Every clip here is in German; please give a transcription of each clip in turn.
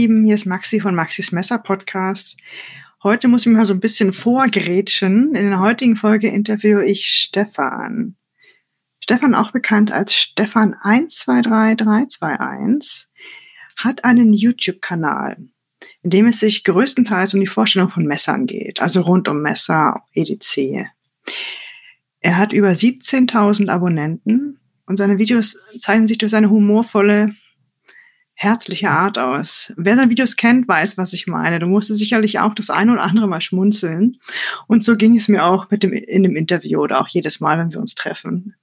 Lieben, hier ist Maxi von Maxis Messer Podcast. Heute muss ich mal so ein bisschen vorgrätschen. In der heutigen Folge interviewe ich Stefan. Stefan, auch bekannt als Stefan 123321, hat einen YouTube-Kanal, in dem es sich größtenteils um die Vorstellung von Messern geht, also rund um Messer, EDC. Er hat über 17.000 Abonnenten und seine Videos zeichnen sich durch seine humorvolle, herzliche Art aus. Wer seine Videos kennt, weiß, was ich meine. Du musstest sicherlich auch das eine oder andere Mal schmunzeln. Und so ging es mir auch mit dem, in dem Interview oder auch jedes Mal, wenn wir uns treffen.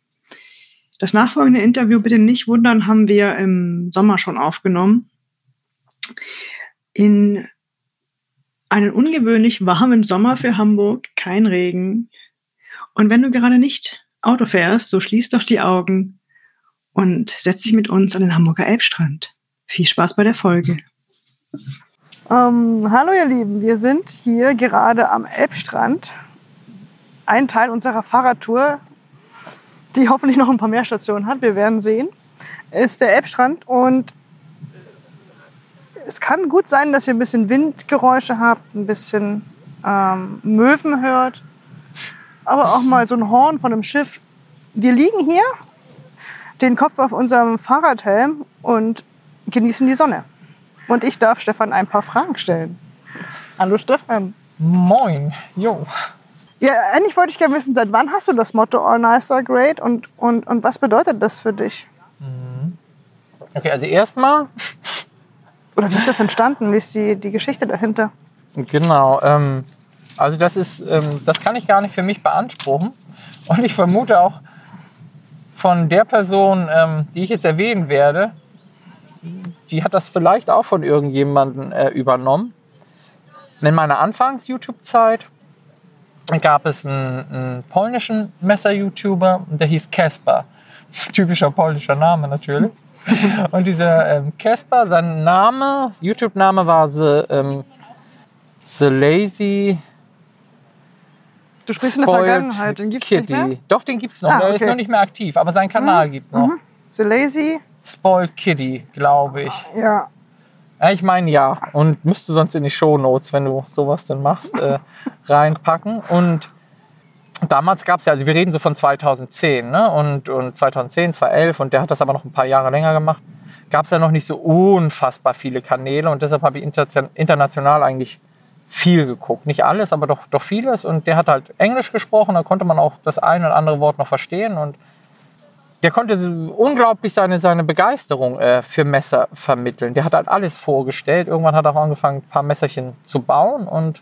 Das nachfolgende Interview, bitte nicht wundern, haben wir im Sommer schon aufgenommen. In einen ungewöhnlich warmen Sommer für Hamburg, kein Regen. Und wenn du gerade nicht Auto fährst, so schließ doch die Augen und setz dich mit uns an den Hamburger Elbstrand. Viel Spaß bei der Folge. Ähm, hallo ihr Lieben, wir sind hier gerade am Elbstrand. Ein Teil unserer Fahrradtour, die hoffentlich noch ein paar mehr Stationen hat, wir werden sehen, ist der Elbstrand. Und es kann gut sein, dass ihr ein bisschen Windgeräusche habt, ein bisschen ähm, Möwen hört, aber auch mal so ein Horn von einem Schiff. Wir liegen hier, den Kopf auf unserem Fahrradhelm und genießen die Sonne. Und ich darf Stefan ein paar Fragen stellen. Hallo Stefan. Moin, jo. Ja, eigentlich wollte ich gerne wissen, seit wann hast du das Motto All Nice are Great und, und, und was bedeutet das für dich? Mhm. Okay, also erstmal. Oder wie ist das entstanden? Wie ist die, die Geschichte dahinter? Genau, ähm, also das ist, ähm, das kann ich gar nicht für mich beanspruchen. Und ich vermute auch von der Person, ähm, die ich jetzt erwähnen werde, die hat das vielleicht auch von irgendjemandem äh, übernommen. In meiner Anfangs-YouTube-Zeit gab es einen, einen polnischen Messer-YouTuber, der hieß Casper. Typischer polnischer Name natürlich. Und dieser Casper, ähm, sein Name, YouTube-Name war The, ähm, The Lazy. Du sprichst in der Vergangenheit, den gibt's Kitty. nicht mehr? Doch, den gibt's noch. Ah, Der okay. ist noch nicht mehr aktiv, aber sein Kanal Mhm. gibt's noch. Mhm. The Lazy, Spoiled Kitty, glaube ich. ja. Ja, ich meine ja. Und müsste sonst in die Shownotes, wenn du sowas denn machst, äh, reinpacken. Und damals gab es ja, also wir reden so von 2010, ne? Und, und 2010, 2011, und der hat das aber noch ein paar Jahre länger gemacht, gab es ja noch nicht so unfassbar viele Kanäle. Und deshalb habe ich inter international eigentlich viel geguckt. Nicht alles, aber doch, doch vieles. Und der hat halt Englisch gesprochen, da konnte man auch das eine oder andere Wort noch verstehen. Und der konnte unglaublich seine, seine Begeisterung äh, für Messer vermitteln. Der hat halt alles vorgestellt. Irgendwann hat er auch angefangen, ein paar Messerchen zu bauen und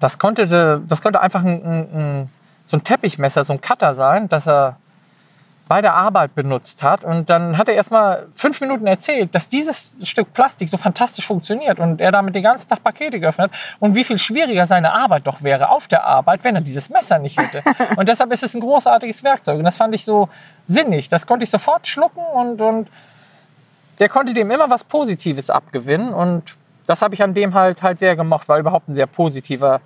das konnte, das konnte einfach ein, ein, so ein Teppichmesser, so ein Cutter sein, das er bei der Arbeit benutzt hat. Und dann hat er erst mal fünf Minuten erzählt, dass dieses Stück Plastik so fantastisch funktioniert und er damit den ganzen Tag Pakete geöffnet hat und wie viel schwieriger seine Arbeit doch wäre auf der Arbeit, wenn er dieses Messer nicht hätte. Und deshalb ist es ein großartiges Werkzeug. Und das fand ich so sinnig. Das konnte ich sofort schlucken und, und der konnte dem immer was Positives abgewinnen. Und das habe ich an dem halt, halt sehr gemocht, war überhaupt ein sehr positiver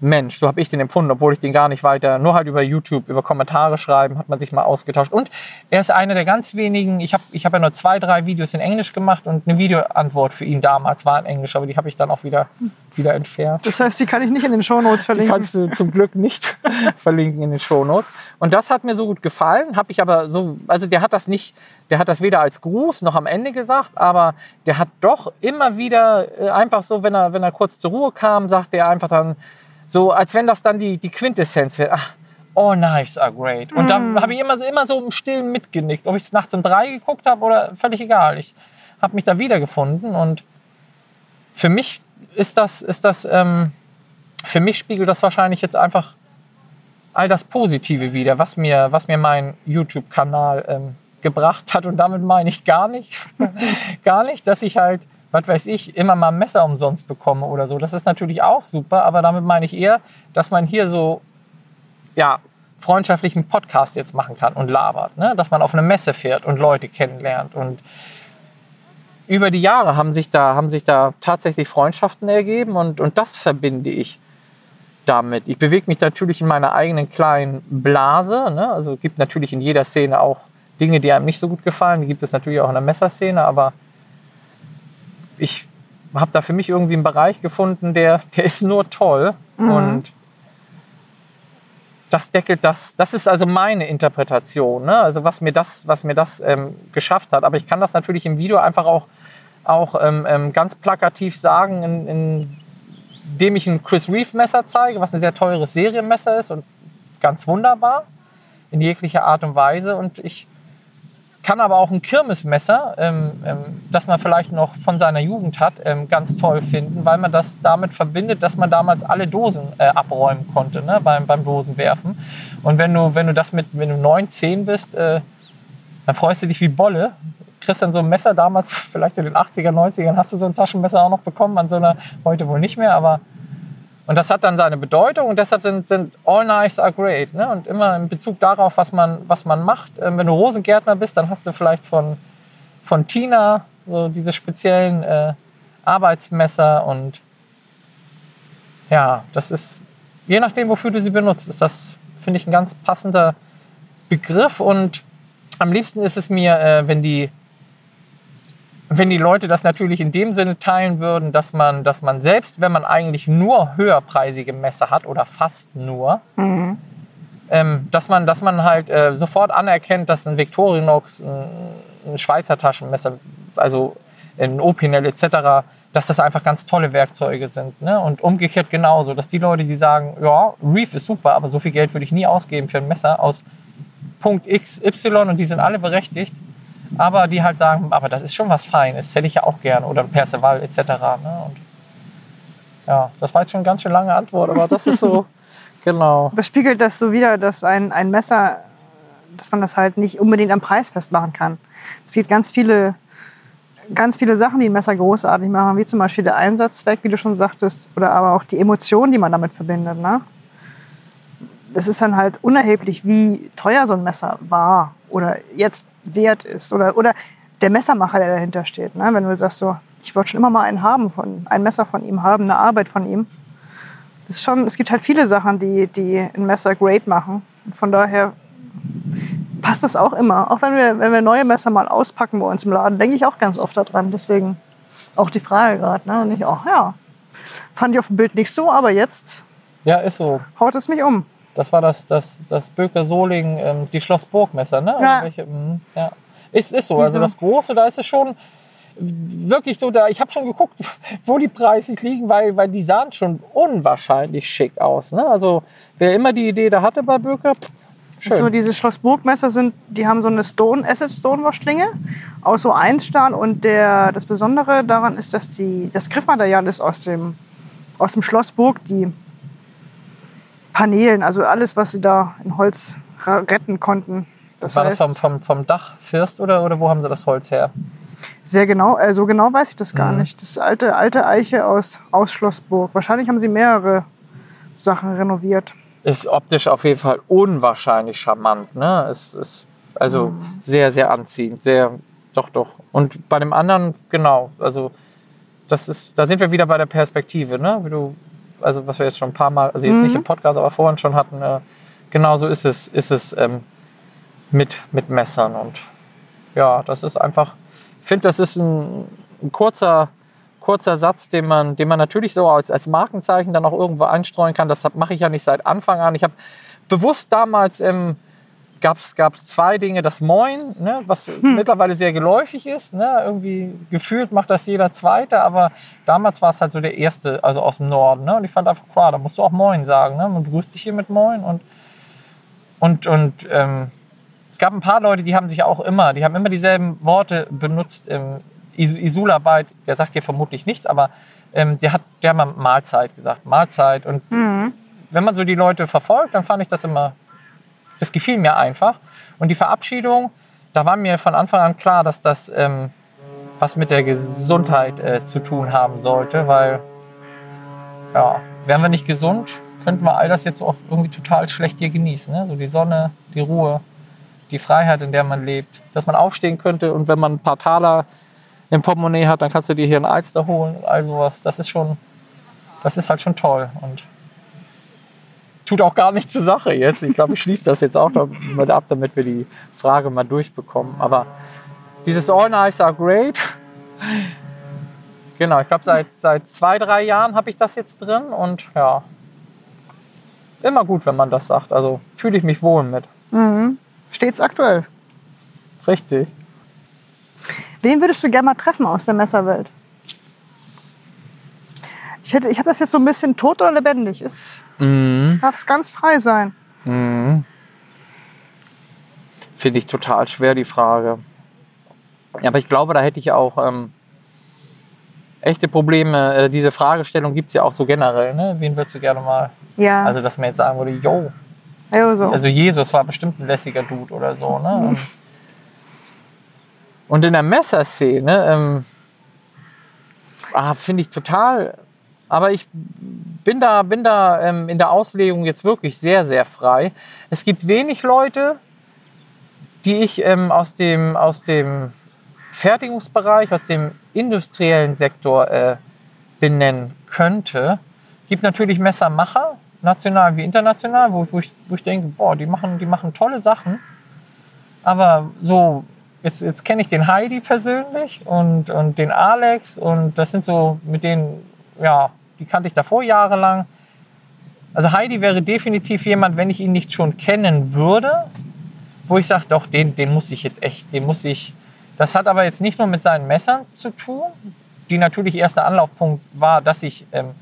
Mensch, so habe ich den empfunden, obwohl ich den gar nicht weiter, nur halt über YouTube, über Kommentare schreiben, hat man sich mal ausgetauscht. Und er ist einer der ganz wenigen, ich habe ich hab ja nur zwei, drei Videos in Englisch gemacht und eine Videoantwort für ihn damals war in Englisch, aber die habe ich dann auch wieder, wieder entfernt. Das heißt, die kann ich nicht in den Shownotes Die verlinken. kannst du zum Glück nicht verlinken in den Shownotes. Und das hat mir so gut gefallen, habe ich aber so, also der hat das nicht, der hat das weder als Gruß noch am Ende gesagt, aber der hat doch immer wieder äh, einfach so, wenn er, wenn er kurz zur Ruhe kam, sagt er einfach dann, so als wenn das dann die, die Quintessenz wäre. Ach, all knives are great. Und Mm. da habe ich immer so, immer so im Stillen mitgenickt. Ob ich es nachts um drei geguckt habe oder völlig egal. Ich habe mich da wiedergefunden und für mich ist das, ist das ähm, für mich spiegelt das wahrscheinlich jetzt einfach all das Positive wieder, was mir, was mir mein YouTube-Kanal ähm, gebracht hat. Und damit meine ich gar nicht, gar nicht, dass ich halt, was weiß ich, immer mal ein Messer umsonst bekomme oder so. Das ist natürlich auch super, aber damit meine ich eher, dass man hier so, ja, freundschaftlichen Podcast jetzt machen kann und labert. Ne? Dass man auf eine Messe fährt und Leute kennenlernt. Und über die Jahre haben sich da, haben sich da tatsächlich Freundschaften ergeben und, und das verbinde ich damit. Ich bewege mich natürlich in meiner eigenen kleinen Blase. Ne? Also gibt natürlich in jeder Szene auch Dinge, die einem nicht so gut gefallen. Die gibt es natürlich auch in der Messerszene, aber ich habe da für mich irgendwie einen Bereich gefunden, der, der ist nur toll. Mhm. Und das deckelt das. Das ist also meine Interpretation. Ne? Also was mir das, was mir das ähm, geschafft hat. Aber ich kann das natürlich im Video einfach auch, auch ähm, ähm, ganz plakativ sagen, in, in, indem ich ein Chris Reeve Messer zeige, was ein sehr teures Serienmesser ist und ganz wunderbar in jeglicher Art und Weise. Und ich kann aber auch ein Kirmesmesser, ähm, ähm, das man vielleicht noch von seiner Jugend hat, ähm, ganz toll finden, weil man das damit verbindet, dass man damals alle Dosen äh, abräumen konnte ne, beim, beim Dosenwerfen. Und wenn du, wenn du das mit, wenn du 9, 10 bist, äh, dann freust du dich wie Bolle. Kriegst dann so ein Messer damals, vielleicht in den 80er, 90ern, hast du so ein Taschenmesser auch noch bekommen, an so einer, heute wohl nicht mehr, aber und das hat dann seine Bedeutung und deshalb sind, sind all knives are great. Ne? Und immer in Bezug darauf, was man, was man macht. Ähm, wenn du Rosengärtner bist, dann hast du vielleicht von, von Tina so diese speziellen äh, Arbeitsmesser und ja, das ist, je nachdem, wofür du sie benutzt, ist das, finde ich, ein ganz passender Begriff und am liebsten ist es mir, äh, wenn die wenn die Leute das natürlich in dem Sinne teilen würden, dass man, dass man selbst, wenn man eigentlich nur höherpreisige Messer hat oder fast nur, Mhm. ähm, dass, man, dass man halt äh, sofort anerkennt, dass ein Victorinox, ein, ein Schweizer Taschenmesser, also ein Opinel etc., dass das einfach ganz tolle Werkzeuge sind. Ne? Und umgekehrt genauso, dass die Leute, die sagen, ja, Reef ist super, aber so viel Geld würde ich nie ausgeben für ein Messer aus Punkt XY und die sind alle berechtigt, aber die halt sagen, aber das ist schon was Feines, hätte ich ja auch gern oder Perceval etc. Ne? Und ja, das war jetzt schon eine ganz schön lange Antwort, aber das ist so, genau. Das spiegelt das so wieder, dass ein, ein Messer, dass man das halt nicht unbedingt am Preis festmachen kann. Es gibt ganz viele, ganz viele Sachen, die ein Messer großartig machen, wie zum Beispiel der Einsatzzweck, wie du schon sagtest, oder aber auch die Emotionen, die man damit verbindet. Ne? Das ist dann halt unerheblich, wie teuer so ein Messer war oder jetzt wert ist oder, oder der Messermacher, der dahinter steht. Ne? Wenn du sagst so, ich wollte schon immer mal einen haben, von, ein Messer von ihm haben, eine Arbeit von ihm. Das ist schon, es gibt halt viele Sachen, die, die ein Messer great machen. Und von daher passt das auch immer. Auch wenn wir, wenn wir neue Messer mal auspacken bei uns im Laden, denke ich auch ganz oft daran. Deswegen auch die Frage gerade. Ne? Und ich auch, ja, fand ich auf dem Bild nicht so, aber jetzt Ja, ist so. haut es mich um. Das war das, das, das Böker Soling, ähm, die Schloss Burgmesser, ne? Also Ja. welche, mh, ja. Ist, ist so. Die Also so- das Große, da ist es schon wirklich so, da, ich habe schon geguckt, wo die preislich liegen, weil, weil die sahen schon unwahrscheinlich schick aus. Ne? Also wer immer die Idee da hatte bei Böker, schön. So diese Schlossburgmesser sind, die haben so eine Stone, Acid Stoneware Schlinge aus so Einstahl und der, das Besondere daran ist, dass die, das Griffmaterial ist aus dem, aus dem Schlossburg, die Paneelen, also alles, was sie da in Holz retten konnten. Das war heißt, das vom, vom, vom Dach Fürst oder, oder wo haben sie das Holz her? sehr genau, äh, so genau weiß ich das gar Mhm. nicht. Das ist alte, alte Eiche aus, aus Schlossburg. Wahrscheinlich haben sie mehrere Sachen renoviert. Ist optisch auf jeden Fall unwahrscheinlich charmant. Ne? Es ist also Mhm. sehr, sehr anziehend. Sehr, doch, doch. Und bei dem anderen, genau, also das ist, da sind wir wieder bei der Perspektive, ne? Wie du, also was wir jetzt schon ein paar Mal, also jetzt Mhm. nicht im Podcast, aber vorhin schon hatten, äh, genau so ist es, ist es ähm, mit, mit Messern. Und ja, das ist einfach, ich finde, das ist ein, ein kurzer, kurzer Satz, den man, den man natürlich so als, als Markenzeichen dann auch irgendwo einstreuen kann. Das mache ich ja nicht seit Anfang an. Ich habe bewusst damals ähm, gab es zwei Dinge. Das Moin, ne, was mittlerweile sehr geläufig ist. Ne, irgendwie gefühlt macht das jeder Zweite, aber damals war es halt so der erste, also aus dem Norden. Ne, und ich fand einfach, klar, da musst du auch Moin sagen. Ne, man begrüßt dich hier mit Moin und und, und ähm, es gab ein paar Leute, die haben sich auch immer, die haben immer dieselben Worte benutzt. Im Is Isularbeit, der sagt dir vermutlich nichts, aber ähm, der hat, der hat mal Mahlzeit gesagt, Mahlzeit. Und wenn man so die Leute verfolgt, dann fand ich das immer, das gefiel mir einfach. Und die Verabschiedung, da war mir von Anfang an klar, dass das ähm, was mit der Gesundheit äh, zu tun haben sollte, weil ja, wären wir nicht gesund, könnten wir all das jetzt auch irgendwie total schlecht hier genießen. Ne? So die Sonne, die Ruhe, die Freiheit, in der man lebt. Dass man aufstehen könnte und wenn man ein paar Taler im Portemonnaie hat, dann kannst du dir hier ein Alster holen und all sowas. Das ist schon, das ist halt schon toll und tut auch gar nichts zur Sache jetzt. Ich glaube, ich schließe das jetzt auch noch mal ab, damit wir die Frage mal durchbekommen. Aber dieses All Knives are great Genau, ich glaube, seit, seit zwei, drei Jahren habe ich das jetzt drin und ja, immer gut, wenn man das sagt. Also fühle ich mich wohl mit. Mhm. Stets aktuell. Richtig. Wen würdest du gerne mal treffen aus der Messerwelt? Ich, hätte, ich habe das jetzt so ein bisschen tot oder lebendig. Es Mhm. darf es ganz frei sein. Mhm. Finde ich total schwer, die Frage. Aber ich glaube, da hätte ich auch ähm, echte Probleme. Äh, diese Fragestellung gibt es ja auch so generell. Ne? Wen würdest du gerne mal? Ja, Also, dass man jetzt sagen würde, yo, also. also Jesus war bestimmt ein lässiger Dude oder so. Ne? Und, und in der Messerszene ähm, ah, finde ich total. Aber ich bin da, bin da ähm, in der Auslegung jetzt wirklich sehr, sehr frei. Es gibt wenig Leute, die ich ähm, aus, dem, aus dem Fertigungsbereich, aus dem industriellen Sektor äh, benennen könnte. Es gibt natürlich Messermacher, national wie international, wo, wo, ich, wo ich denke, boah, die machen, die machen tolle Sachen. Aber so, jetzt, jetzt kenne ich den Heidi persönlich und, und den Alex und das sind so mit denen, ja, die kannte ich davor jahrelang. Also Heidi wäre definitiv jemand, wenn ich ihn nicht schon kennen würde, wo ich sage, doch, den, den muss ich jetzt echt, den muss ich. Das hat aber jetzt nicht nur mit seinen Messern zu tun, die natürlich erster Anlaufpunkt war, dass ich ähm,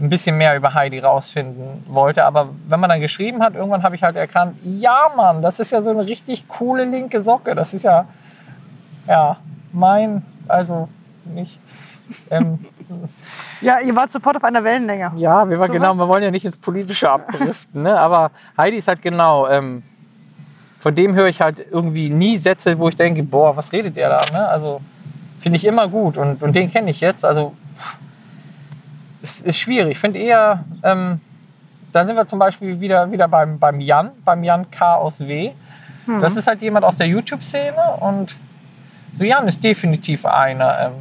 ein bisschen mehr über Heidi rausfinden wollte. Aber wenn man dann geschrieben hat, irgendwann habe ich halt erkannt, ja Mann, das ist ja so eine richtig coole linke Socke. Das ist ja, ja, mein, also nicht. Ähm, Ja, ihr wart sofort auf einer Wellenlänge. ja, wir, waren So genau, was? wir wollen ja nicht ins Politische abdriften, ne? aber Heidi ist halt genau, ähm, von dem höre ich halt irgendwie nie Sätze, wo ich denke, boah, was redet der da? Ne? Also finde ich immer gut und, und den kenne ich jetzt. Also es ist schwierig. Ich finde eher, ähm, da sind wir zum Beispiel wieder, wieder beim, beim Jan, beim Jan K. aus W. Das ist halt jemand aus der YouTube-Szene und so Jan ist definitiv einer. Ähm,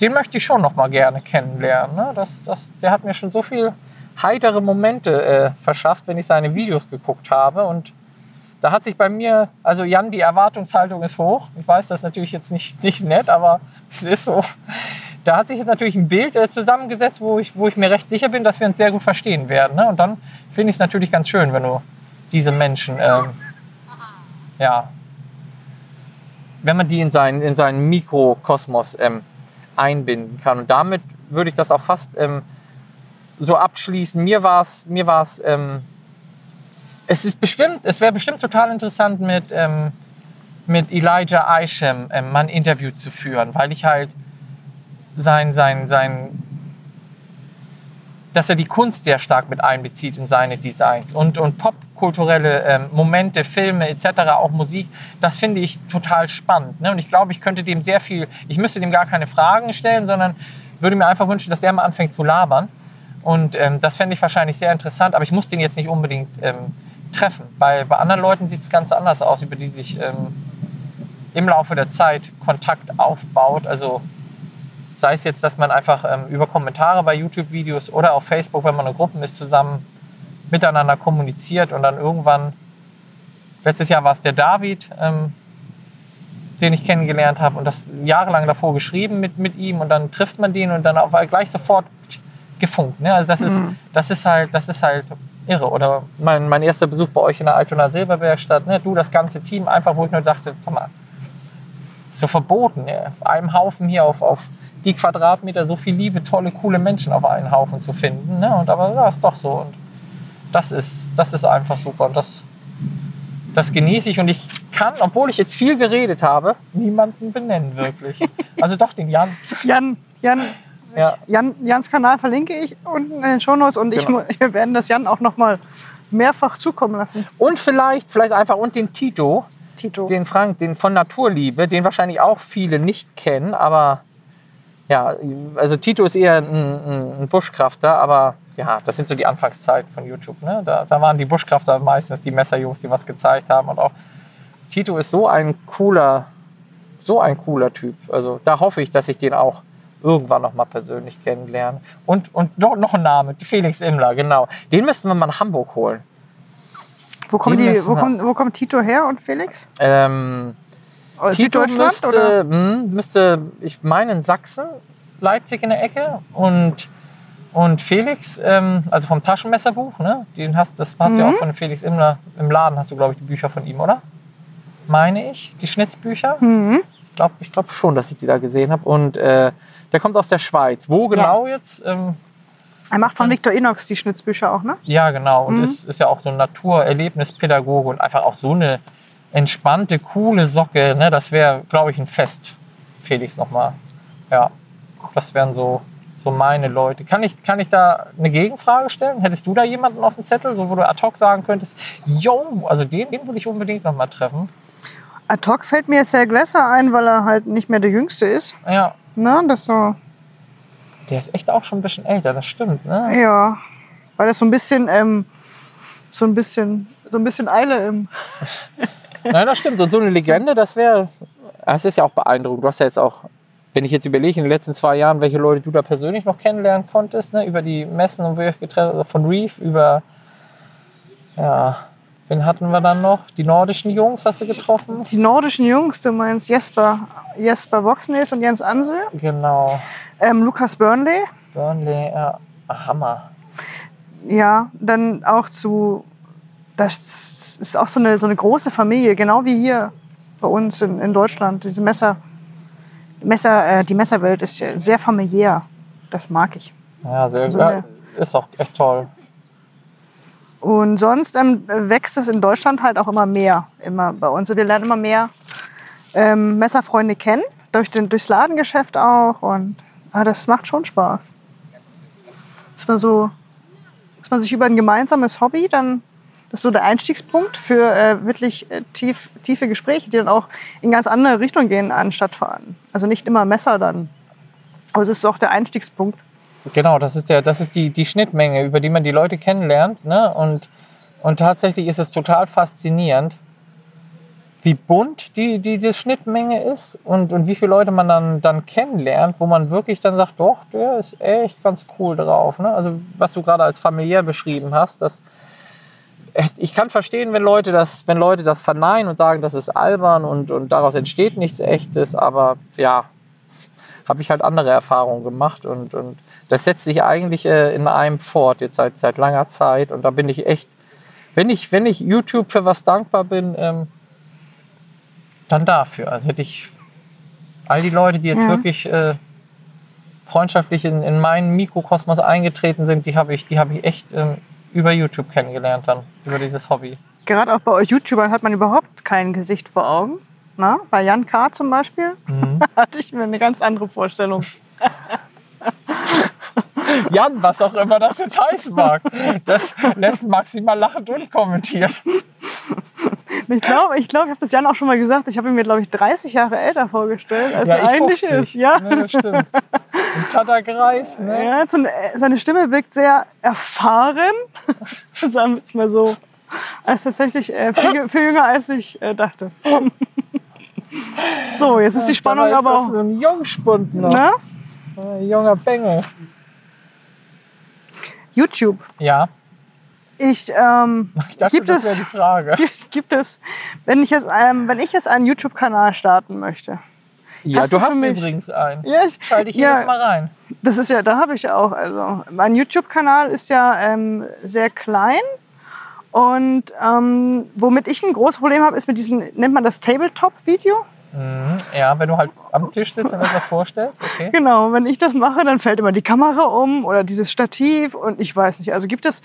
den möchte ich schon noch mal gerne kennenlernen. Ne? Das, das, der hat mir schon so viel heitere Momente äh, verschafft, wenn ich seine Videos geguckt habe. Und da hat sich bei mir, also Jan, die Erwartungshaltung ist hoch. Ich weiß, das ist natürlich jetzt nicht, nicht nett, aber es ist so. Da hat sich jetzt natürlich ein Bild äh, zusammengesetzt, wo ich, wo ich mir recht sicher bin, dass wir uns sehr gut verstehen werden. Ne? Und dann finde ich es natürlich ganz schön, wenn du diese Menschen, ähm, ja, wenn man die in seinen, in seinen Mikrokosmos ähm, einbinden kann. Und damit würde ich das auch fast ähm, so abschließen. Mir war es, mir war's, ähm, es ist bestimmt, es wäre bestimmt total interessant mit, ähm, mit Elijah Eichem ähm, mal ein Interview zu führen, weil ich halt sein, sein, sein, dass er die Kunst sehr stark mit einbezieht in seine Designs und, und popkulturelle ähm, Momente, Filme etc., auch Musik, das finde ich total spannend. Ne? Und ich glaube, ich könnte dem sehr viel, ich müsste dem gar keine Fragen stellen, sondern würde mir einfach wünschen, dass er mal anfängt zu labern. Und ähm, das fände ich wahrscheinlich sehr interessant, aber ich muss den jetzt nicht unbedingt ähm, treffen. Bei, bei anderen Leuten sieht es ganz anders aus, über die sich ähm, im Laufe der Zeit Kontakt aufbaut. Also sei es jetzt, dass man einfach ähm, über Kommentare bei YouTube-Videos oder auf Facebook, wenn man in Gruppen ist, zusammen miteinander kommuniziert und dann irgendwann, letztes Jahr war es der David, ähm, den ich kennengelernt habe und das jahrelang davor geschrieben mit, mit ihm und dann trifft man den und dann auf, gleich sofort gefunkt. Ne? Also das ist, das ist halt, das ist halt irre. Oder mein, mein erster Besuch bei euch in der Altona Silberwerkstatt, ne? du, das ganze Team, einfach, wo ich nur dachte, sag mal, ist so verboten, ne? auf einem Haufen hier auf, auf die Quadratmeter so viel liebe, tolle, coole Menschen auf einen Haufen zu finden. Ne? Und aber ja, ist doch so. Und das ist, das ist einfach super. Und das, das genieße ich. Und ich kann, obwohl ich jetzt viel geredet habe, niemanden benennen wirklich. Also doch den Jan. Jan, Jan, Ja. Jan, Jans Kanal verlinke ich unten in den Shownotes und ich, Genau. mu- wir werden das Jan auch noch mal mehrfach zukommen lassen. Und vielleicht, vielleicht einfach und den Tito, Tito. den Frank, den von Naturliebe, den wahrscheinlich auch viele nicht kennen, aber ja, also Tito ist eher ein, ein, Buschkrafter, aber ja, das sind so die Anfangszeiten von YouTube. Ne? Da, da waren die Buschkrafter meistens die Messerjungs, die was gezeigt haben und auch Tito ist so ein cooler, so ein cooler Typ. Also da hoffe ich, dass ich den auch irgendwann noch mal persönlich kennenlerne. Und, und noch, ein Name, Felix Immler, genau. Den müssten wir mal nach Hamburg holen. Wo, kommen die, wo, kommt, wo kommt Tito her und Felix? Ähm, Aus Tito Süddeutschland? oder? müsste, mh, müsste, ich meine, in Sachsen, Leipzig in der Ecke und, und Felix, ähm, also vom Taschenmesserbuch, ne? Den hast, das hast du Mhm. ja auch von Felix Immler im Laden, hast du, glaube ich, die Bücher von ihm, oder? Meine ich, die Schnitzbücher. Mhm. Ich glaube ich glaub schon, dass ich die da gesehen habe. Und äh, der kommt aus der Schweiz. Wo genau jetzt? Ähm, Er macht von Victor Inox die Schnitzbücher auch, ne? ja, genau. Und Mhm. ist, ist ja auch so ein Naturerlebnispädagoge und einfach auch so eine entspannte, coole Socke. Ne? Das wäre, glaube ich, ein Fest. Felix nochmal. Ja, das wären so, so meine Leute. Kann ich, kann ich da eine Gegenfrage stellen? Hättest du da jemanden auf dem Zettel, so, wo du ad hoc sagen könntest, yo, also den, den würde ich unbedingt nochmal treffen? Ad hoc fällt mir Sal Glasser ein, weil er halt nicht mehr der Jüngste ist. Ja, Ne? Das so, der ist echt auch schon ein bisschen älter, das stimmt. Ne? ja. Weil das so ein bisschen, ähm, so ein bisschen, so ein bisschen Eile im. Nein, das stimmt. Und so eine Legende, das wäre, es ist ja auch beeindruckend. Du hast ja jetzt auch, wenn ich jetzt überlege, in den letzten zwei Jahren, welche Leute du da persönlich noch kennenlernen konntest, ne, über die Messen und wo ihr euch getrennt habt, von Reef über, ja, wen hatten wir dann noch? Die nordischen Jungs hast du getroffen? Die nordischen Jungs, du meinst Jesper, Jesper Voxnes und Jens Ansel, Genau. ähm, Lukas Burnley, Burnley, ja, ah, Hammer. ja, dann auch zu, das ist auch so eine, so eine große Familie, genau wie hier bei uns in, in Deutschland. Diese Messer, Messer äh, die Messerwelt ist ja sehr familiär. Das mag ich. Ja, sehr So eine- Ist auch echt toll. Und sonst ähm, wächst es in Deutschland halt auch immer mehr. Immer bei uns. Wir lernen immer mehr ähm, Messerfreunde kennen, durch den, durchs Ladengeschäft auch. Und ah, das macht schon Spaß. Dass man, so, dass man sich über ein gemeinsames Hobby dann, das ist so der Einstiegspunkt für äh, wirklich äh, tief, tiefe Gespräche, die dann auch in ganz andere Richtungen gehen, anstatt fahren. Also nicht immer Messer dann. Aber es ist auch der Einstiegspunkt. Genau, das ist, der, das ist die, die Schnittmenge, über die man die Leute kennenlernt. Ne? Und, und tatsächlich ist es total faszinierend, wie bunt die, die, die Schnittmenge ist und, und wie viele Leute man dann, dann kennenlernt, wo man wirklich dann sagt, doch, der ist echt ganz cool drauf. Ne? Also was du gerade als familiär beschrieben hast, das, ich kann verstehen, wenn Leute das, wenn Leute das verneinen und sagen, das ist albern und, und daraus entsteht nichts Echtes, aber ja, habe ich halt andere Erfahrungen gemacht und, und das setzt sich eigentlich äh, in einem fort, jetzt seit, seit langer Zeit. Und da bin ich echt, wenn ich, wenn ich YouTube für was dankbar bin, ähm, dann dafür. Also hätte ich all die Leute, die jetzt Ja. wirklich äh, freundschaftlich in, in meinen Mikrokosmos eingetreten sind, die habe ich, die habe ich echt ähm, über YouTube kennengelernt dann, über dieses Hobby. Gerade auch bei euch YouTubern hat man überhaupt kein Gesicht vor Augen. Na, bei Jan K. zum Beispiel hatte ich mir eine ganz andere Vorstellung. Jan, was auch immer das jetzt heißen mag, das lässt maximal lachend unkommentiert. Ich glaube, ich, glaube, ich habe das Jan auch schon mal gesagt. Ich habe ihn mir, glaube ich, 30 Jahre älter vorgestellt, als er ich eigentlich 50. ist. Ja. Ne, das stimmt. Ein Tatterkreis, ne? Ja, seine Stimme wirkt sehr erfahren, sagen wir es mal so. Als tatsächlich äh, viel, viel jünger, als ich äh, dachte. So, jetzt ist die Spannung ist aber das auch. so ein Jungspund noch. Ne? Ein junger Bengel. YouTube. Ja, Ich, ähm, ich dachte, gibt das wäre es, die Frage. gibt, gibt es, wenn ich jetzt, ähm, wenn ich jetzt einen YouTube-Kanal starten möchte. Ja, Hast du du hast mich- übrigens einen. Ja, ich, Schalte ich ja, jedes Mal rein. Das ist ja, da habe ich auch. Also mein YouTube-Kanal ist ja ähm, sehr klein und ähm, womit ich ein großes Problem habe, ist mit diesem nennt man das Tabletop-Video. Mhm. Ja, wenn du halt am Tisch sitzt und etwas vorstellst, okay. Genau, wenn ich das mache, dann fällt immer die Kamera um oder dieses Stativ und ich weiß nicht. Also gibt es.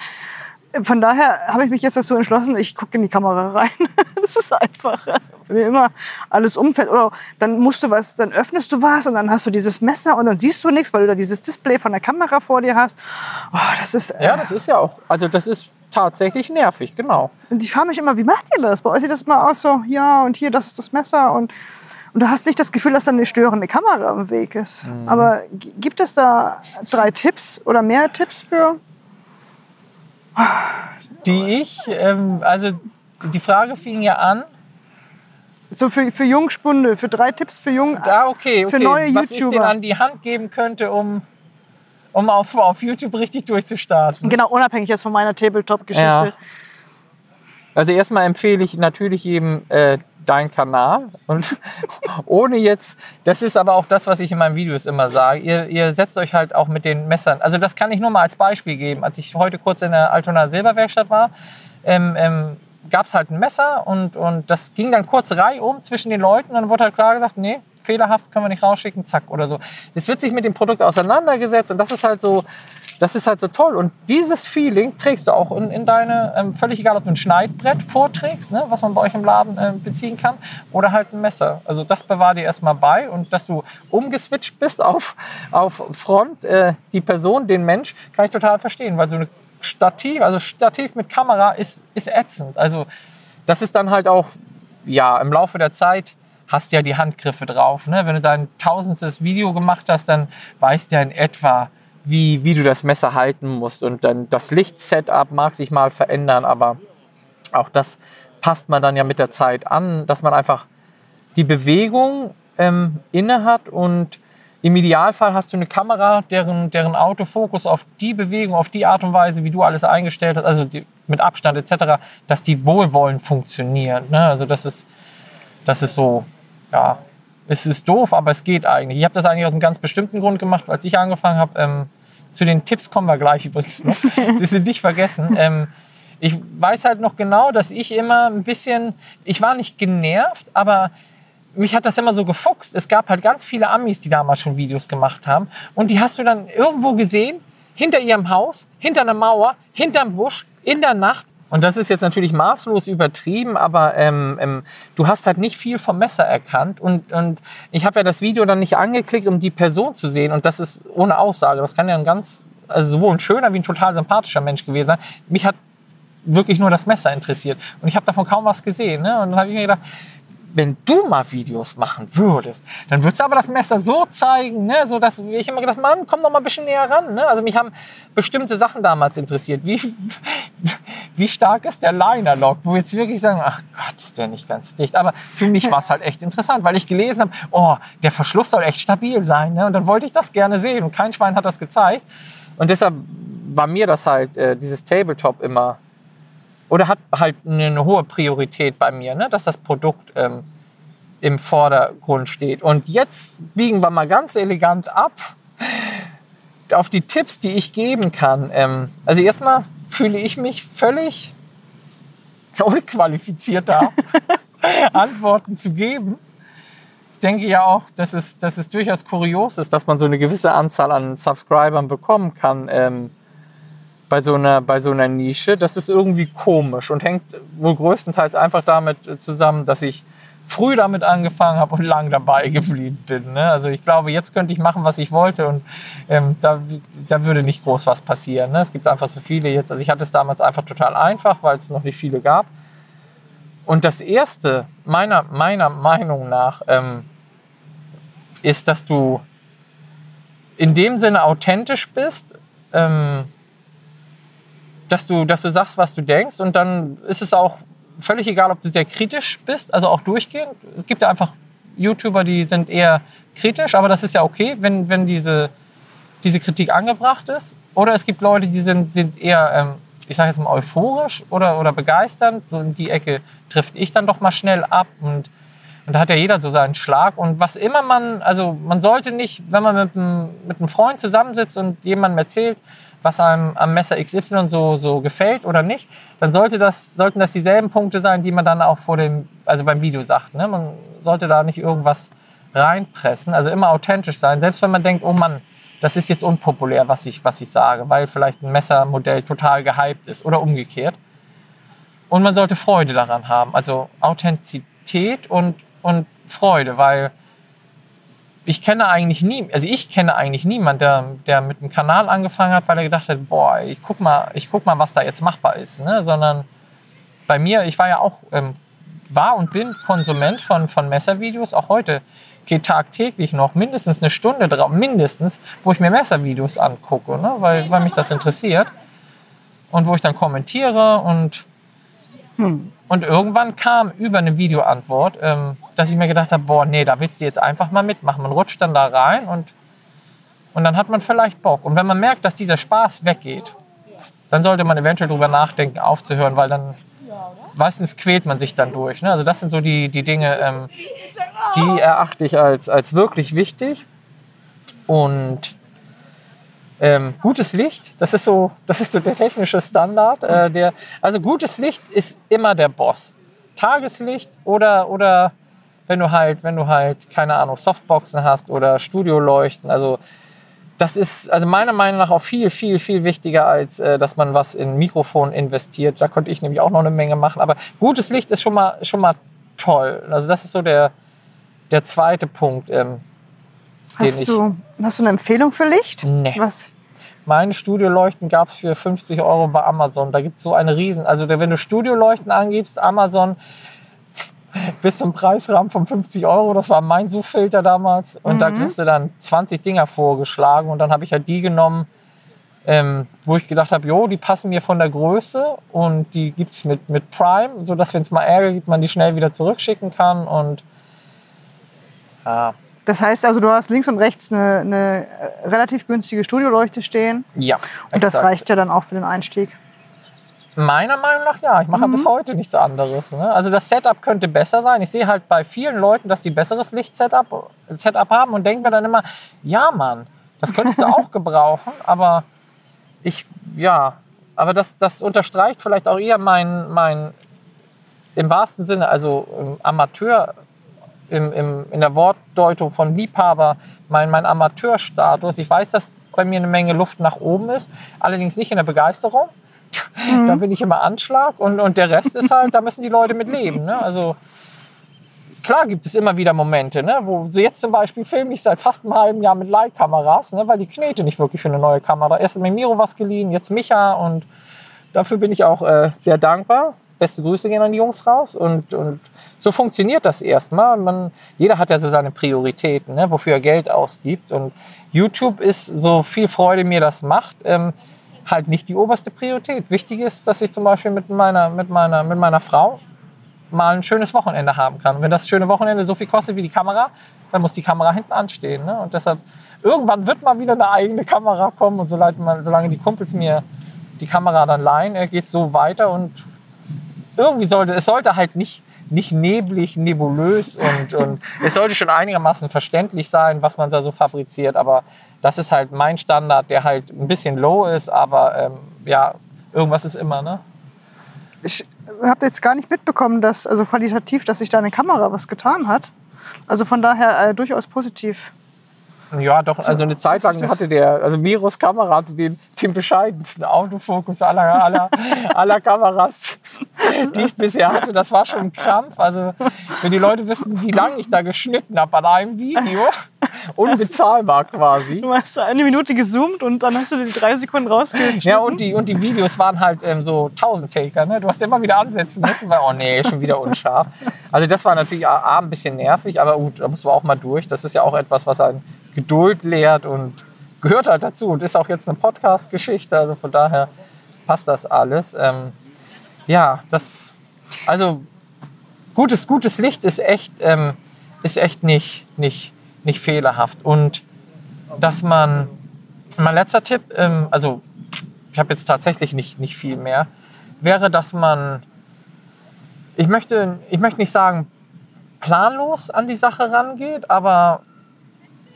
Von daher habe ich mich jetzt dazu entschlossen, ich gucke in die Kamera rein. Das ist einfacher. Wenn mir immer alles umfällt. Oder dann musst du was, dann öffnest du was und dann hast du dieses Messer und dann siehst du nichts, weil du da dieses Display von der Kamera vor dir hast. Oh, das ist. Ja, das ist ja auch, also das ist tatsächlich nervig, genau. Und ich frage mich immer, wie macht ihr das? Bei euch sieht das mal aus so, ja, und hier, das ist das Messer. Und, und du hast nicht das Gefühl, dass da eine störende Kamera im Weg ist. Aber g- gibt es da drei Tipps oder mehr Tipps für? Die ich, ähm, also die Frage fing ja an, So für, für Jungspunde, für drei Tipps für Jung. da okay, okay, Für neue was ich denen YouTuber. an die Hand geben könnte, um, um auf, auf YouTube richtig durchzustarten. Genau, unabhängig jetzt von meiner Tabletop-Geschichte. Ja. Also erstmal empfehle ich natürlich jedem, äh, dein Kanal und ohne jetzt, das ist aber auch das, was ich in meinen Videos immer sage, ihr, ihr setzt euch halt auch mit den Messern, also das kann ich nur mal als Beispiel geben. Als ich heute kurz in der Altona Silberwerkstatt war, ähm, ähm, gab es halt ein Messer und, und das ging dann kurz reihum zwischen den Leuten und dann wurde halt klar gesagt, nee, fehlerhaft können wir nicht rausschicken, zack oder so. Es wird sich mit dem Produkt auseinandergesetzt und das ist halt so, das ist halt so toll. Und dieses Feeling trägst du auch in, in deine, ähm, völlig egal, ob du ein Schneidbrett vorträgst, ne, was man bei euch im Laden äh, beziehen kann, oder halt ein Messer. Also das bewahr dir erstmal bei und dass du umgeswitcht bist auf, auf Front, äh, die Person, den Mensch, kann ich total verstehen, weil so eine Stativ, also Stativ mit Kamera ist, ist ätzend. Also das ist dann halt auch, ja, im Laufe der Zeit hast ja die Handgriffe drauf. Ne? Wenn du dein tausendstes Video gemacht hast, dann weißt du ja in etwa, wie, wie du das Messer halten musst. Und dann das Lichtsetup mag sich mal verändern, aber auch das passt man dann ja mit der Zeit an, dass man einfach die Bewegung ähm, inne hat und im Idealfall hast du eine Kamera, deren, deren Autofokus auf die Bewegung, auf die Art und Weise, wie du alles eingestellt hast, also die, mit Abstand etc., dass die wohlwollend funktionieren. Ne? Also das ist, das ist so, ja, es ist doof, aber es geht eigentlich. Ich habe das eigentlich aus einem ganz bestimmten Grund gemacht, als ich angefangen habe. Ähm, zu den Tipps kommen wir gleich übrigens noch. Sie sind nicht vergessen. Ähm, ich weiß halt noch genau, dass ich immer ein bisschen, ich war nicht genervt, aber mich hat das immer so gefuchst. Es gab halt ganz viele Amis, die damals schon Videos gemacht haben. Und die hast du dann irgendwo gesehen, hinter ihrem Haus, hinter einer Mauer, hinterm Busch, in der Nacht. Und das ist jetzt natürlich maßlos übertrieben, aber ähm, ähm, du hast halt nicht viel vom Messer erkannt. Und, und ich habe ja das Video dann nicht angeklickt, um die Person zu sehen. Und das ist ohne Aussage. Das kann ja ein ganz, also sowohl ein schöner wie ein total sympathischer Mensch gewesen sein. Mich hat wirklich nur das Messer interessiert. Und ich habe davon kaum was gesehen. Ne? Und dann habe ich mir gedacht, wenn du mal Videos machen würdest, dann würdest du aber das Messer so zeigen, ne, so dass ich immer gedacht, Mann, komm doch mal ein bisschen näher ran. Ne? Also mich haben bestimmte Sachen damals interessiert. Wie, wie stark ist der Liner-Lock, wo wir jetzt wirklich sagen, ach Gott, ist der nicht ganz dicht. Aber für mich war es halt echt interessant, weil ich gelesen habe, oh, der Verschluss soll echt stabil sein. Ne? Und dann wollte ich das gerne sehen und kein Schwein hat das gezeigt. Und deshalb war mir das halt, äh, dieses Tabletop immer oder hat halt eine hohe Priorität bei mir, ne? dass das Produkt ähm, im Vordergrund steht. Und jetzt biegen wir mal ganz elegant ab auf die Tipps, die ich geben kann. Ähm, also erstmal fühle ich mich völlig unqualifiziert da, Antworten zu geben. Ich denke ja auch, dass es, dass es durchaus kurios ist, dass man so eine gewisse Anzahl an Subscribern bekommen kann. Ähm, bei so einer, bei so einer Nische. Das ist irgendwie komisch und hängt wohl größtenteils einfach damit zusammen, dass ich früh damit angefangen habe und lang dabei geblieben bin. Ne? Also ich glaube, jetzt könnte ich machen, was ich wollte und ähm, da, da würde nicht groß was passieren. Ne? Es gibt einfach so viele jetzt. Also ich hatte es damals einfach total einfach, weil es noch nicht viele gab. Und das Erste, meiner, meiner Meinung nach, ähm, ist, dass du in dem Sinne authentisch bist, ähm, dass du, dass du sagst, was du denkst und dann ist es auch völlig egal, ob du sehr kritisch bist, also auch durchgehend. Es gibt ja einfach YouTuber, die sind eher kritisch, aber das ist ja okay, wenn, wenn diese, diese Kritik angebracht ist. Oder es gibt Leute, die sind, sind eher, ähm, ich sage jetzt mal, euphorisch oder, oder begeisternd. So in die Ecke trifft ich dann doch mal schnell ab und, und da hat ja jeder so seinen Schlag. Und was immer man, also man sollte nicht, wenn man mit einem, mit einem Freund zusammensitzt und jemandem erzählt, was einem am Messer XY so, so gefällt oder nicht, dann sollte das, sollten das dieselben Punkte sein, die man dann auch vor dem, also beim Video sagt. Ne? Man sollte da nicht irgendwas reinpressen, also immer authentisch sein, selbst wenn man denkt, oh Mann, das ist jetzt unpopulär, was ich, was ich sage, weil vielleicht ein Messermodell total gehypt ist oder umgekehrt. Und man sollte Freude daran haben, also Authentizität und, und Freude, weil ich kenne eigentlich nie, also ich kenne eigentlich niemanden, der, der mit einem Kanal angefangen hat, weil er gedacht hat, boah, ich guck mal, ich guck mal, was da jetzt machbar ist, ne? sondern bei mir, ich war ja auch, ähm, war und bin Konsument von, von Messervideos, auch heute geht tagtäglich noch mindestens eine Stunde drauf, mindestens, wo ich mir Messervideos angucke, ne? weil, weil mich das interessiert und wo ich dann kommentiere und hm. Und irgendwann kam über eine Videoantwort, ähm, dass ich mir gedacht habe, boah, nee, da willst du jetzt einfach mal mitmachen. Man rutscht dann da rein und, und dann hat man vielleicht Bock. Und wenn man merkt, dass dieser Spaß weggeht, dann sollte man eventuell darüber nachdenken, aufzuhören, weil dann meistens quält man sich dann durch. Ne? Also das sind so die, die Dinge, ähm, die erachte ich als, als wirklich wichtig. Und ähm, gutes Licht, das ist so, das ist so der technische Standard. Äh, der, also gutes Licht ist immer der Boss. Tageslicht oder, oder wenn du halt, wenn du halt, keine Ahnung, Softboxen hast oder Studioleuchten, also das ist also meiner Meinung nach auch viel, viel, viel wichtiger, als äh, dass man was in Mikrofon investiert. Da konnte ich nämlich auch noch eine Menge machen. Aber gutes Licht ist schon mal, schon mal toll. Also das ist so der, der zweite Punkt. Ähm, hast, du, hast du eine Empfehlung für Licht? Nee. Was? Meine Studioleuchten gab es für 50 Euro bei Amazon. Da gibt es so eine riesen, also wenn du Studioleuchten angibst, Amazon bis zum Preisrahmen von 50 Euro, das war mein Suchfilter damals. Und mhm. da kriegst du dann 20 Dinger vorgeschlagen und dann habe ich halt die genommen, ähm, wo ich gedacht habe, jo, die passen mir von der Größe und die gibt es mit, mit Prime, sodass, wenn es mal Ärger gibt, man die schnell wieder zurückschicken kann und ja, das heißt also, du hast links und rechts eine, eine äh, relativ günstige Studioleuchte stehen. Ja. Und das reicht ja dann auch für den Einstieg. Meiner Meinung nach ja. Ich mache mhm. bis heute nichts anderes. Ne? Also das Setup könnte besser sein. Ich sehe halt bei vielen Leuten, dass die besseres Licht-Setup Setup haben und denke mir dann immer, ja Mann, das könntest du auch gebrauchen. Aber ich, ja, aber das, das unterstreicht vielleicht auch eher mein, mein im wahrsten Sinne, also Amateur im, im, in der Wortdeutung von Liebhaber mein, mein Amateurstatus. Ich weiß, dass bei mir eine Menge Luft nach oben ist, allerdings nicht in der Begeisterung. Mhm. Da bin ich immer Anschlag und, und der Rest ist halt, da müssen die Leute mit leben. Ne? Also klar gibt es immer wieder Momente, ne, wo jetzt zum Beispiel filme ich seit fast einem halben Jahr mit Leihkameras, ne, weil die Knete nicht wirklich für eine neue Kamera. Erst mir Miro was geliehen, jetzt Micha und dafür bin ich auch äh, sehr dankbar beste Grüße gehen an die Jungs raus. Und, und so funktioniert das erstmal. Man, jeder hat ja so seine Prioritäten, ne, wofür er Geld ausgibt. Und YouTube ist, so viel Freude mir das macht, ähm, halt nicht die oberste Priorität. Wichtig ist, dass ich zum Beispiel mit meiner, mit meiner, mit meiner Frau mal ein schönes Wochenende haben kann. Und wenn das schöne Wochenende so viel kostet wie die Kamera, dann muss die Kamera hinten anstehen. Ne? Und deshalb, irgendwann wird mal wieder eine eigene Kamera kommen. Und solange, die Kumpels mir die Kamera dann leihen, äh, geht es so weiter. Und irgendwie sollte, es sollte halt nicht, nicht neblig, nebulös und, und es sollte schon einigermaßen verständlich sein, was man da so fabriziert. Aber das ist halt mein Standard, der halt ein bisschen low ist, aber ähm, ja, irgendwas ist immer, ne? Ich habe jetzt gar nicht mitbekommen, dass, also qualitativ, dass sich deine Kamera was getan hat. Also von daher äh, durchaus positiv. Ja, doch, also eine Zeit lang hatte der, also Miros Kamera hatte den, den bescheidensten Autofokus aller, aller, aller Kameras, die ich bisher hatte. Das war schon ein Krampf. Also, wenn die Leute wissen, wie lange ich da geschnitten habe an einem Video, unbezahlbar quasi. Du hast eine Minute gezoomt und dann hast du die drei Sekunden rausgeschnitten. Ja, und die, und die Videos waren halt ähm, so 1000 Taker. Ne? Du hast immer wieder ansetzen müssen, weil, oh nee, schon wieder unscharf. Also, das war natürlich A, ein bisschen nervig, aber gut, da muss man auch mal durch. Das ist ja auch etwas, was ein Geduld lehrt und gehört halt dazu und ist auch jetzt eine Podcast-Geschichte, also von daher passt das alles. Ähm, ja, das, also gutes, gutes Licht ist echt, ähm, ist echt nicht, nicht, nicht fehlerhaft und dass man, mein letzter Tipp, ähm, also ich habe jetzt tatsächlich nicht, nicht viel mehr, wäre, dass man, ich möchte, ich möchte nicht sagen, planlos an die Sache rangeht, aber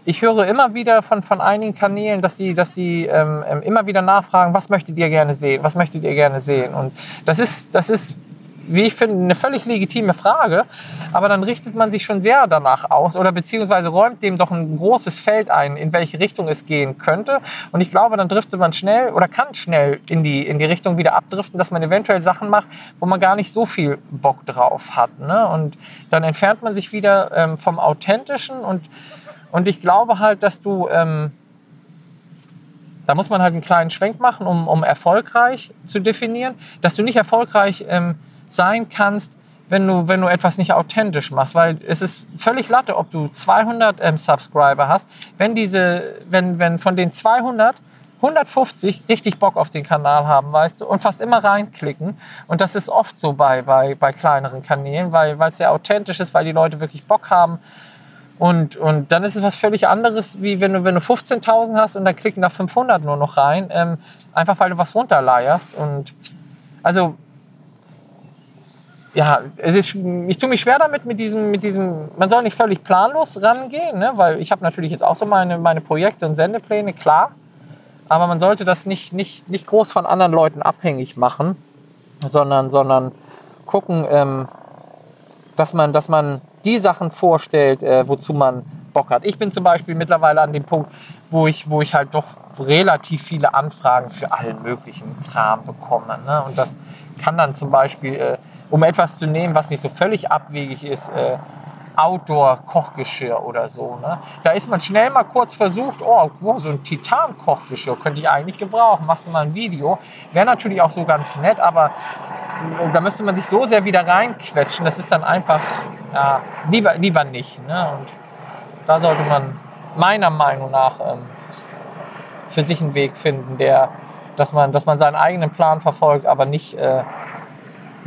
ich höre immer wieder von, von einigen Kanälen, dass die, dass die ähm, ähm, immer wieder nachfragen, was möchtet ihr gerne sehen, was möchtet ihr gerne sehen. Und das ist, das ist wie ich finde, eine völlig legitime Frage. Aber dann richtet man sich schon sehr danach aus oder beziehungsweise räumt dem doch ein großes Feld ein, in welche Richtung es gehen könnte. Und ich glaube, dann driftet man schnell oder kann schnell in die, in die Richtung wieder abdriften, dass man eventuell Sachen macht, wo man gar nicht so viel Bock drauf hat. Ne? Und dann entfernt man sich wieder ähm, vom Authentischen und und ich glaube halt, dass du, ähm, da muss man halt einen kleinen Schwenk machen, um, um erfolgreich zu definieren, dass du nicht erfolgreich ähm, sein kannst, wenn du, wenn du etwas nicht authentisch machst, weil es ist völlig latte, ob du 200 ähm, Subscriber hast, wenn diese, wenn, wenn von den 200 150 richtig Bock auf den Kanal haben, weißt du, und fast immer reinklicken. Und das ist oft so bei, bei, bei kleineren Kanälen, weil es sehr authentisch ist, weil die Leute wirklich Bock haben und, und dann ist es was völlig anderes, wie wenn du, wenn du 15.000 hast und dann klicken da 500 nur noch rein, ähm, einfach weil du was runterleierst. Und also ja, es ist, ich tue mich schwer damit, mit diesem, mit diesem, man soll nicht völlig planlos rangehen, ne? weil ich habe natürlich jetzt auch so meine, meine Projekte und Sendepläne, klar. Aber man sollte das nicht, nicht, nicht groß von anderen Leuten abhängig machen, sondern, sondern gucken, ähm, dass, man, dass man die Sachen vorstellt, äh, wozu man Bock hat. Ich bin zum Beispiel mittlerweile an dem Punkt, wo ich, wo ich halt doch relativ viele Anfragen für allen möglichen Kram bekomme. Ne? Und das kann dann zum Beispiel, äh, um etwas zu nehmen, was nicht so völlig abwegig ist, äh, Outdoor-Kochgeschirr oder so. Ne? Da ist man schnell mal kurz versucht, oh, wow, so ein Titan-Kochgeschirr könnte ich eigentlich gebrauchen. Machst du mal ein Video. Wäre natürlich auch so ganz nett, aber äh, da müsste man sich so sehr wieder reinquetschen. Das ist dann einfach, ja, lieber, lieber nicht. Ne? Und da sollte man meiner Meinung nach ähm, für sich einen Weg finden, der, dass man, dass man seinen eigenen Plan verfolgt, aber nicht äh,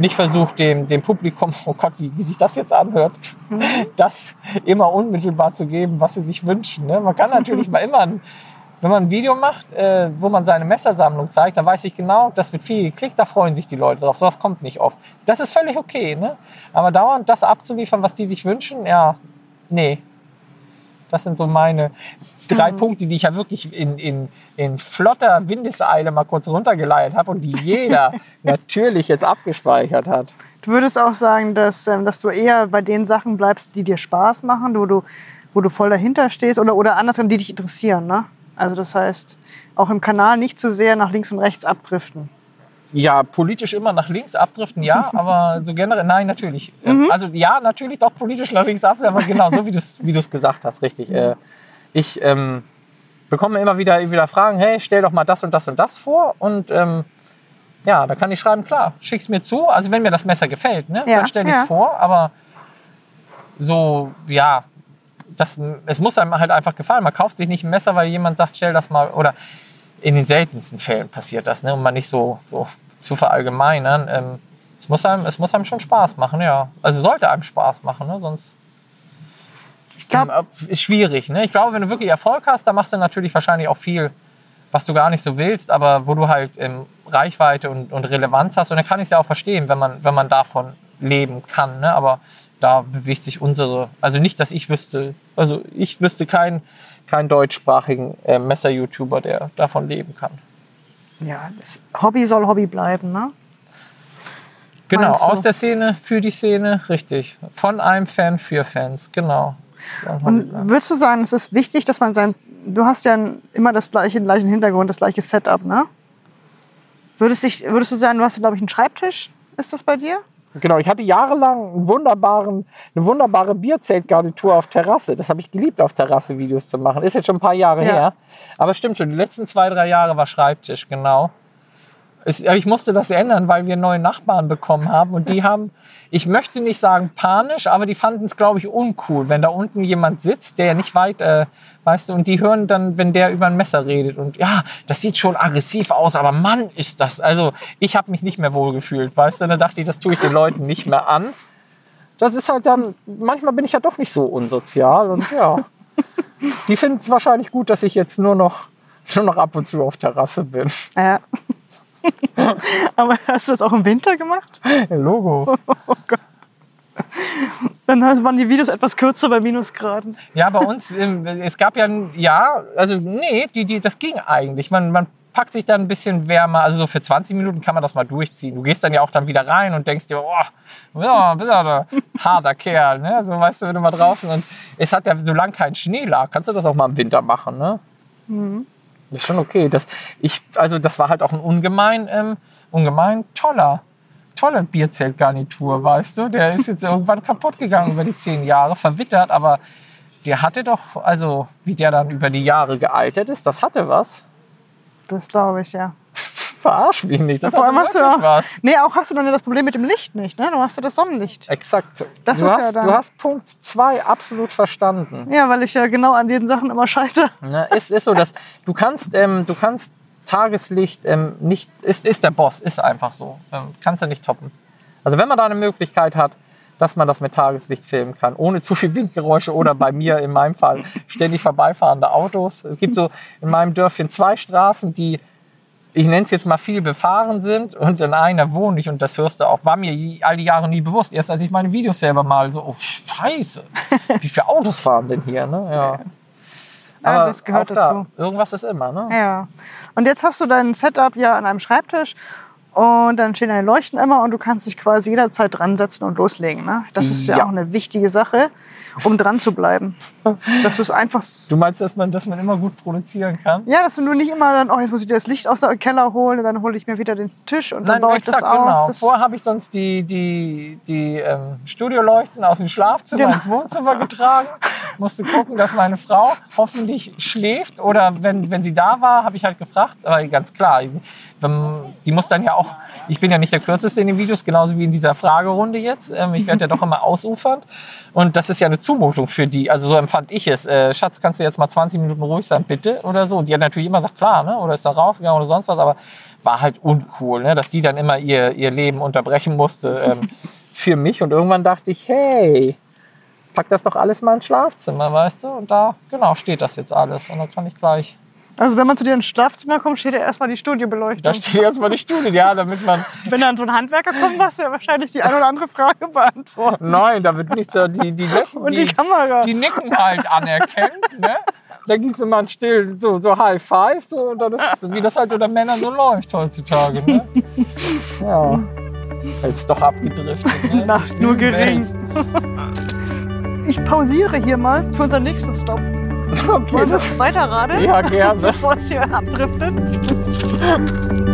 nicht versucht, dem, dem Publikum, oh Gott, wie, wie sich das jetzt anhört, mhm. das immer unmittelbar zu geben, was sie sich wünschen. Ne? Man kann natürlich mal immer, ein, wenn man ein Video macht, äh, wo man seine Messersammlung zeigt, dann weiß ich genau, das wird viel geklickt, da freuen sich die Leute drauf. Sowas kommt nicht oft. Das ist völlig okay. Ne? Aber dauernd das abzuliefern, was die sich wünschen, ja, nee. Das sind so meine, drei mhm. Punkte, die ich ja wirklich in, in, in flotter Windeseile mal kurz runtergeleiert habe und die jeder natürlich jetzt abgespeichert hat. Du würdest auch sagen, dass, ähm, dass du eher bei den Sachen bleibst, die dir Spaß machen, wo du, wo du voll dahinter stehst oder, oder andersrum, die dich interessieren. Ne? Also das heißt, auch im Kanal nicht zu sehr nach links und rechts abdriften. Ja, politisch immer nach links abdriften, ja, aber so generell, nein, natürlich. Mhm. Also ja, natürlich doch politisch nach links abdriften, aber genau so, wie du es wie gesagt hast, richtig. Mhm ich ähm, bekomme immer wieder, wieder Fragen, hey, stell doch mal das und das und das vor. Und ähm, ja, da kann ich schreiben, klar, schick's mir zu. Also wenn mir das Messer gefällt, ne, ja, dann stelle ich es ja. vor. Aber so, ja, das, es muss einem halt einfach gefallen. Man kauft sich nicht ein Messer, weil jemand sagt, stell das mal. Oder in den seltensten Fällen passiert das, ne, um mal nicht so, so zu verallgemeinern. Ähm, es, muss einem, es muss einem schon Spaß machen, ja. Also sollte einem Spaß machen, ne, sonst ich glaube, ist schwierig. Ne? Ich glaube, wenn du wirklich Erfolg hast, dann machst du natürlich wahrscheinlich auch viel, was du gar nicht so willst, aber wo du halt ähm, Reichweite und, und Relevanz hast. Und dann kann ich es ja auch verstehen, wenn man, wenn man davon leben kann. Ne? Aber da bewegt sich unsere, also nicht, dass ich wüsste, also ich wüsste keinen keinen deutschsprachigen äh, Messer-YouTuber, der davon leben kann. Ja, das Hobby soll Hobby bleiben, ne? Genau, aus der Szene für die Szene, richtig. Von einem Fan für Fans, genau. Und würdest du sagen, es ist wichtig, dass man sein, du hast ja immer das gleiche, den gleichen Hintergrund, das gleiche Setup, ne? Würdest, dich, würdest du sagen, du hast, glaube ich, einen Schreibtisch? Ist das bei dir? Genau, ich hatte jahrelang einen wunderbaren, eine wunderbare Bierzeltgarnitur auf Terrasse. Das habe ich geliebt, auf Terrasse Videos zu machen. Ist jetzt schon ein paar Jahre ja. her. Aber stimmt schon, die letzten zwei, drei Jahre war Schreibtisch, genau. Ich musste das ändern, weil wir neue Nachbarn bekommen haben und die haben ich möchte nicht sagen panisch, aber die fanden es, glaube ich, uncool, wenn da unten jemand sitzt, der nicht weit, äh, weißt du, und die hören dann, wenn der über ein Messer redet und ja, das sieht schon aggressiv aus, aber Mann, ist das. Also ich habe mich nicht mehr wohl gefühlt, weißt du, und dann dachte ich, das tue ich den Leuten nicht mehr an. Das ist halt dann, manchmal bin ich ja doch nicht so unsozial und ja, die finden es wahrscheinlich gut, dass ich jetzt nur noch, nur noch ab und zu auf Terrasse bin. Ja. Aber hast du das auch im Winter gemacht? Logo. Oh Gott. Dann waren die Videos etwas kürzer bei Minusgraden. Ja, bei uns, ähm, es gab ja, ja, also nee, die, die, das ging eigentlich. Man, man packt sich dann ein bisschen wärmer, also so für 20 Minuten kann man das mal durchziehen. Du gehst dann ja auch dann wieder rein und denkst dir, oh, ja, bist ja ein harter Kerl, ne? So weißt du, wenn du mal draußen und es hat ja, solange kein Schnee lag, kannst du das auch mal im Winter machen, ne? Mhm. Das ist schon okay. Das, ich, also das war halt auch ein ungemein, ähm, ungemein toller, tolle Bierzeltgarnitur, weißt du? Der ist jetzt irgendwann kaputt gegangen über die zehn Jahre, verwittert, aber der hatte doch, also wie der dann über die Jahre gealtert ist, das hatte was. Das glaube ich, ja. Verarsch mich nicht. Das Vor allem hast du auch, was. Nee, auch hast du dann das Problem mit dem Licht nicht. Ne? Du hast ja das Sonnenlicht. Exakt. Das du, ist hast, ja dann, du hast Punkt 2 absolut verstanden. Ja, weil ich ja genau an den Sachen immer scheitere. Ja, ist, ist so, dass du kannst, ähm, du kannst Tageslicht ähm, nicht, ist, ist der Boss, ist einfach so. Ähm, kannst du nicht toppen. Also wenn man da eine Möglichkeit hat, dass man das mit Tageslicht filmen kann, ohne zu viel Windgeräusche oder bei mir in meinem Fall ständig vorbeifahrende Autos. Es gibt so in meinem Dörfchen zwei Straßen, die ich nenne es jetzt mal viel befahren sind und in einer wohne ich und das hörst du auch. War mir all die Jahre nie bewusst. Erst als ich meine Videos selber mal so, oh Scheiße, wie viele Autos fahren denn hier? Ne? Ja. Ja, das gehört dazu. Da, irgendwas ist immer. Ne? Ja. Und jetzt hast du dein Setup ja an einem Schreibtisch und dann stehen deine Leuchten immer und du kannst dich quasi jederzeit dran setzen und loslegen. Ne? Das ist ja, Ja. auch eine wichtige Sache, um dran zu bleiben. Das ist einfach. Du meinst, dass man, dass man immer gut produzieren kann? Ja, dass du nur nicht immer dann, oh, jetzt muss ich dir das Licht aus dem Keller holen und dann hole ich mir wieder den Tisch und dann baue ich das exakt, auf. genau. Das, Vorher habe ich sonst die, die, die ähm, Studioleuchten aus dem Schlafzimmer Genau. ins Wohnzimmer getragen. Musste gucken, dass meine Frau hoffentlich schläft. Oder wenn, wenn sie da war, habe ich halt gefragt. Aber ganz klar, die muss dann ja auch, ich bin ja nicht der Kürzeste in den Videos, genauso wie in dieser Fragerunde jetzt. Ähm, ich werde ja doch immer ausufernd. Und das ist ja eine Zumutung für die. Also so empfand ich es. Äh, Schatz, kannst du jetzt mal 20 Minuten ruhig sein, bitte? Oder so. Und die hat natürlich immer gesagt, klar, ne? oder ist da rausgegangen oder sonst was. Aber war halt uncool, ne? dass die dann immer ihr, ihr Leben unterbrechen musste ähm, für mich. Und irgendwann dachte ich, hey, pack das doch alles mal ins Schlafzimmer, weißt du? Und da, genau, steht das jetzt alles. Und dann kann ich gleich, also wenn man zu dir ins Schlafzimmer kommt, steht ja erstmal die Studiobeleuchtung. da steht erstmal die Studie, ja, damit man, Wenn dann so ein Handwerker kommt, was ja wahrscheinlich die eine oder andere Frage beantworten. nein, da wird nicht so, die, die, Lächeln, Und die, Kamera. die nicken halt anerkennt, ne? Da gibt es immer ein still, so, so High Five, so, und dann ist, wie das halt unter Männern so läuft heutzutage, ne? Ja. Jetzt doch abgedriftet, ne? Nacht nur gering. Wälzt. ich pausiere hier mal für unser nächstes Stop. Okay, Wollen wir das, weiterradeln, ja, gerne. bevor es hier abdriftet?